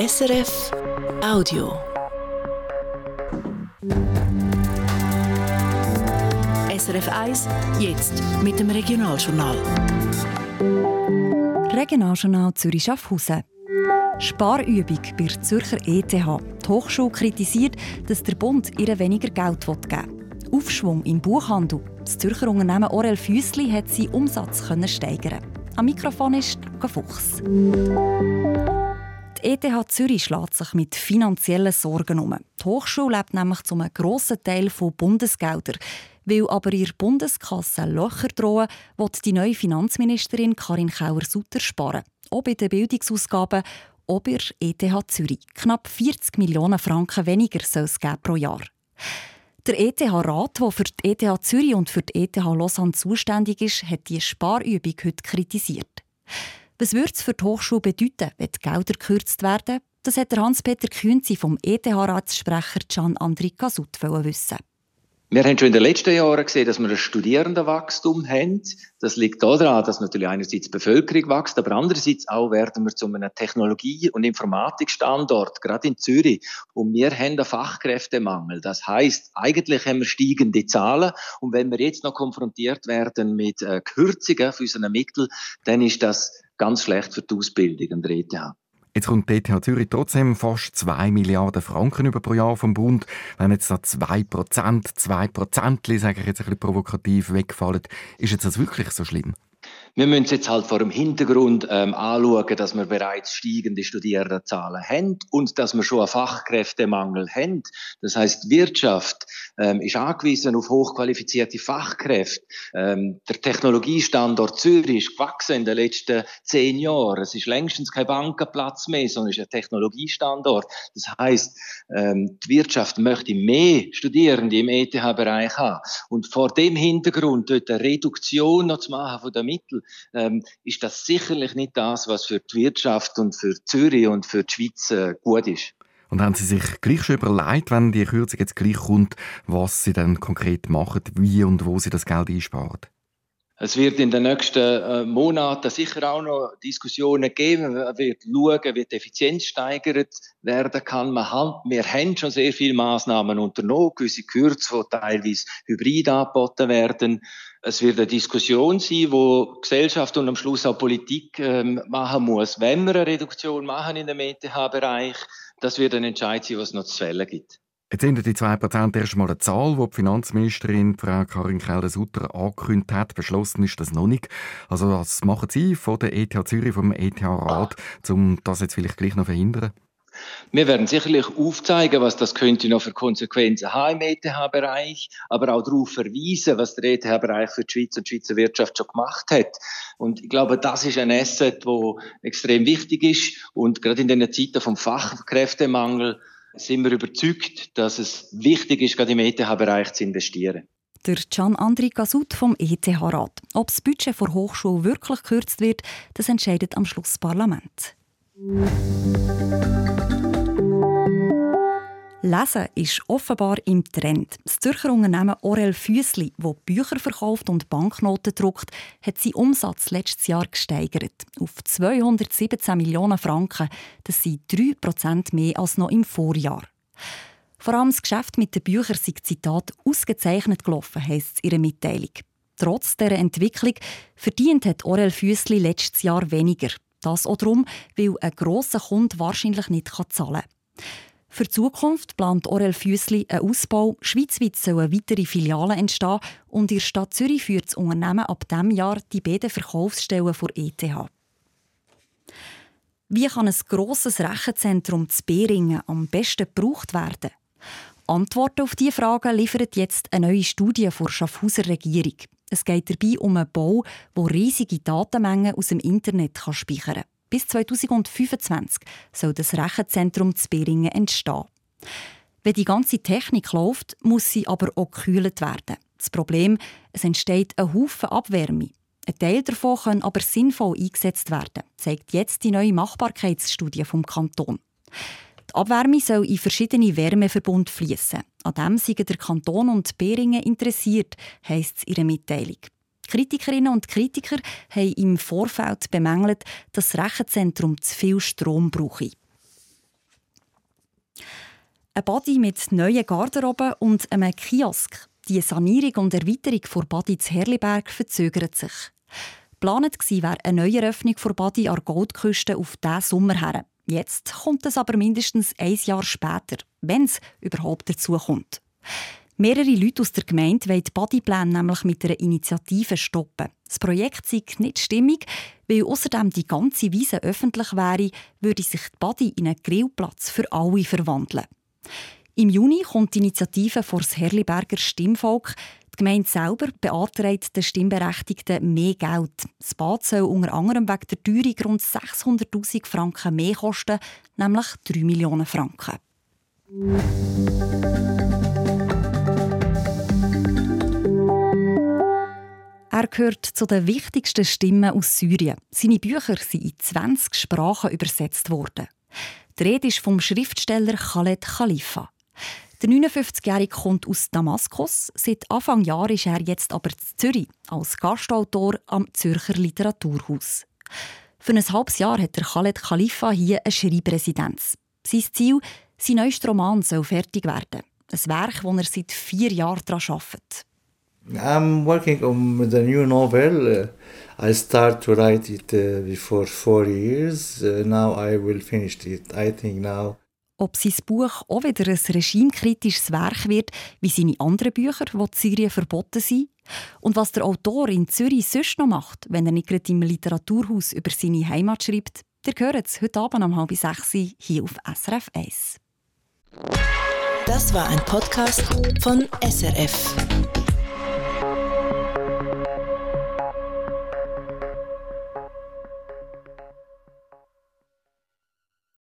SRF Audio. SRF 1, jetzt mit dem Regionaljournal. Regionaljournal Zürich Schaffhausen. Sparübung bei der Zürcher ETH. Die Hochschule kritisiert, dass der Bund ihr weniger Geld geben will. Aufschwung im Buchhandel. Das Zürcher Unternehmen Orel Füssli hat seinen Umsatz steigern. Am Mikrofon ist Luca Fuchs. Die ETH Zürich schlägt sich mit finanziellen Sorgen um. Die Hochschule lebt nämlich zu einem grossen Teil von Bundesgeldern. Weil aber ihr Bundeskasse Löcher drohen, wird die neue Finanzministerin Karin Kauer-Sutter sparen. Auch bei den Bildungsausgaben, bei der ETH Zürich. Knapp 40 Millionen Franken weniger soll es geben pro Jahr. Der ETH-Rat, der für die ETH Zürich und für die ETH Lausanne zuständig ist, hat die Sparübung heute kritisiert. Was würde es für die Hochschule bedeuten, wenn die Gelder gekürzt werden? Das hat Hans-Peter Künzi vom ETH-Ratssprecher Gian Andrika Sut wissen. Wir haben schon in den letzten Jahren gesehen, dass wir ein Studierendenwachstum haben. Das liegt daran, dass natürlich einerseits die Bevölkerung wächst, aber andererseits auch werden wir zu einem Technologie- und Informatikstandort, gerade in Zürich. Und wir haben einen Fachkräftemangel. Das heißt, eigentlich haben wir steigende Zahlen. Und wenn wir jetzt noch konfrontiert werden mit äh, Kürzungen für unsere Mittel, dann ist das ganz schlecht für die Ausbildung an der ETH. Jetzt kommt die ETH Zürich trotzdem fast 2 Milliarden Franken über pro Jahr vom Bund. Wenn jetzt da 2 Prozent, 2 Prozent, sage ich jetzt ein bisschen provokativ, wegfallen, ist jetzt das wirklich so schlimm? Wir müssen es jetzt halt vor dem Hintergrund ähm, anschauen, dass wir bereits steigende Studierendenzahlen haben und dass wir schon einen Fachkräftemangel haben. Das heißt, die Wirtschaft ähm, ist angewiesen auf hochqualifizierte Fachkräfte. Ähm, der Technologiestandort Zürich ist gewachsen in den letzten zehn Jahren. Es ist längstens kein Bankenplatz mehr, sondern ist ein Technologiestandort. Das heißt, ähm, die Wirtschaft möchte mehr Studierende im ETH-Bereich haben. Und vor dem Hintergrund dort eine Reduktion noch zu machen von den Mitteln, ähm, ist das sicherlich nicht das, was für die Wirtschaft und für Zürich und für die Schweiz äh, gut ist. Und haben Sie sich gleich schon überlegt, wenn die Kürzung jetzt gleich kommt, was Sie dann konkret machen, wie und wo Sie das Geld einsparen? Es wird in den nächsten äh, Monaten sicher auch noch Diskussionen geben. Man wird schauen, wie die Effizienz steigert werden kann. Wir haben schon sehr viele Maßnahmen unternommen, gewisse Kürze, die teilweise hybrid angeboten werden. Es wird eine Diskussion sein, wo Gesellschaft und am Schluss auch Politik ähm, machen muss. Wenn wir eine Reduktion machen in dem ETH-Bereich, das wird ein Entscheid sein, was noch zu fällen gibt. Jetzt sind die 2% erstmal eine Zahl, die die Finanzministerin Frau Karin Keller-Sutter angekündigt hat. Beschlossen ist das noch nicht. Also was machen Sie von der ETH Zürich, vom ETH-Rat, um das jetzt vielleicht gleich noch verhindern? Wir werden sicherlich aufzeigen, was das könnte noch für Konsequenzen haben im ETH-Bereich, aber auch darauf verweisen, was der ETH-Bereich für die Schweiz und die Schweizer Wirtschaft schon gemacht hat. Und ich glaube, das ist ein Asset, wo extrem wichtig ist. Und gerade in den Zeiten vom Fachkräftemangel sind wir überzeugt, dass es wichtig ist, gerade im ETH-Bereich zu investieren. Der Gian Andri Gasut vom ETH-Rat. Ob das Budget vor Hochschule wirklich gekürzt wird, das entscheidet am Schluss das Parlament. Lesen ist offenbar im Trend. Das Zürcher Unternehmen Orel Füssli, das Bücher verkauft und Banknoten druckt, hat seinen Umsatz letztes Jahr gesteigert. Auf 217 Millionen Franken. Das sind 3% mehr als noch im Vorjahr. Vor allem das Geschäft mit den Büchern sei Zitat ausgezeichnet gelaufen, heisst es in ihrer Mitteilung. Trotz dieser Entwicklung verdient hat Orel Füssli letztes Jahr weniger. Das auch darum, weil ein grosser Kunde wahrscheinlich nicht zahlen kann. Für die Zukunft plant Orel Füssli einen Ausbau. Schweizweit sollen weitere Filialen entstehen und in der Stadt Zürich führt das Unternehmen ab diesem Jahr die beiden Verkaufsstellen für ETH. Wie kann ein grosses Rechenzentrum zu Beringen am besten gebraucht werden? Antworten auf diese Fragen liefert jetzt eine neue Studie der Schaffhauser Regierung. Es geht dabei um einen Bau, der riesige Datenmengen aus dem Internet speichern kann. Bis 2025 soll das Rechenzentrum zu Beringen entstehen. Wenn die ganze Technik läuft, muss sie aber auch gekühlt werden. Das Problem, es entsteht ein Haufen Abwärme. Ein Teil davon kann aber sinnvoll eingesetzt werden, zeigt jetzt die neue Machbarkeitsstudie vom Kanton. Die Abwärme soll in verschiedene Wärmeverbund fließen. An dem sind der Kanton und Beringen interessiert, heisst es in ihrer Mitteilung. Kritikerinnen und Kritiker haben im Vorfeld bemängelt, dass das Rechenzentrum zu viel Strom brauche. Ein Body mit neuen Garderoben und einem Kiosk. Die Sanierung und Erweiterung vor Badi zu Herliberg verzögert sich. Geplant war eine Neueröffnung vor Badi an der Goldküste auf diesen Sommer her. Jetzt kommt es aber mindestens ein Jahr später, wenn es überhaupt dazu kommt. Mehrere Leute aus der Gemeinde wollen die Bodypläne nämlich mit einer Initiative stoppen. Das Projekt sei nicht stimmig, weil außerdem die ganze Wiese öffentlich wäre, würde sich die Body in einen Grillplatz für alle verwandeln. Im Juni kommt die Initiative vor das Herliberger Stimmvolk. Die Gemeinde selber beantragt den Stimmberechtigten mehr Geld. Das Bad soll unter anderem wegen der Teuerung rund 600'000 Franken mehr kosten, nämlich 3 Millionen Franken. Er gehört zu den wichtigsten Stimmen aus Syrien. Seine Bücher sind in 20 Sprachen übersetzt worden. Die Rede ist vom Schriftsteller Khaled Khalifa. Der 59-Jährige kommt aus Damaskus. Seit Anfang Jahr ist er jetzt aber in Zürich als Gastautor am Zürcher Literaturhaus. Für ein halbes Jahr hat der Khaled Khalifa hier eine Schreibresidenz. Sein Ziel, sein neuester Roman soll fertig werden. Ein Werk, das er seit vier Jahren daran arbeitet. I'm working on the new novel. Uh, I start to write it uh, before four years. Uh, now I will finish it. I think now ob sein Buch auch wieder ein regimekritisches Werk wird, wie seine anderen Bücher, die in Syrien verboten sind. Und was der Autor in Zürich sonst noch macht, wenn er nicht gerade im Literaturhaus über seine Heimat schreibt, der hört es heute Abend um halb sechs hier auf SRF 1. Das war ein Podcast von SRF.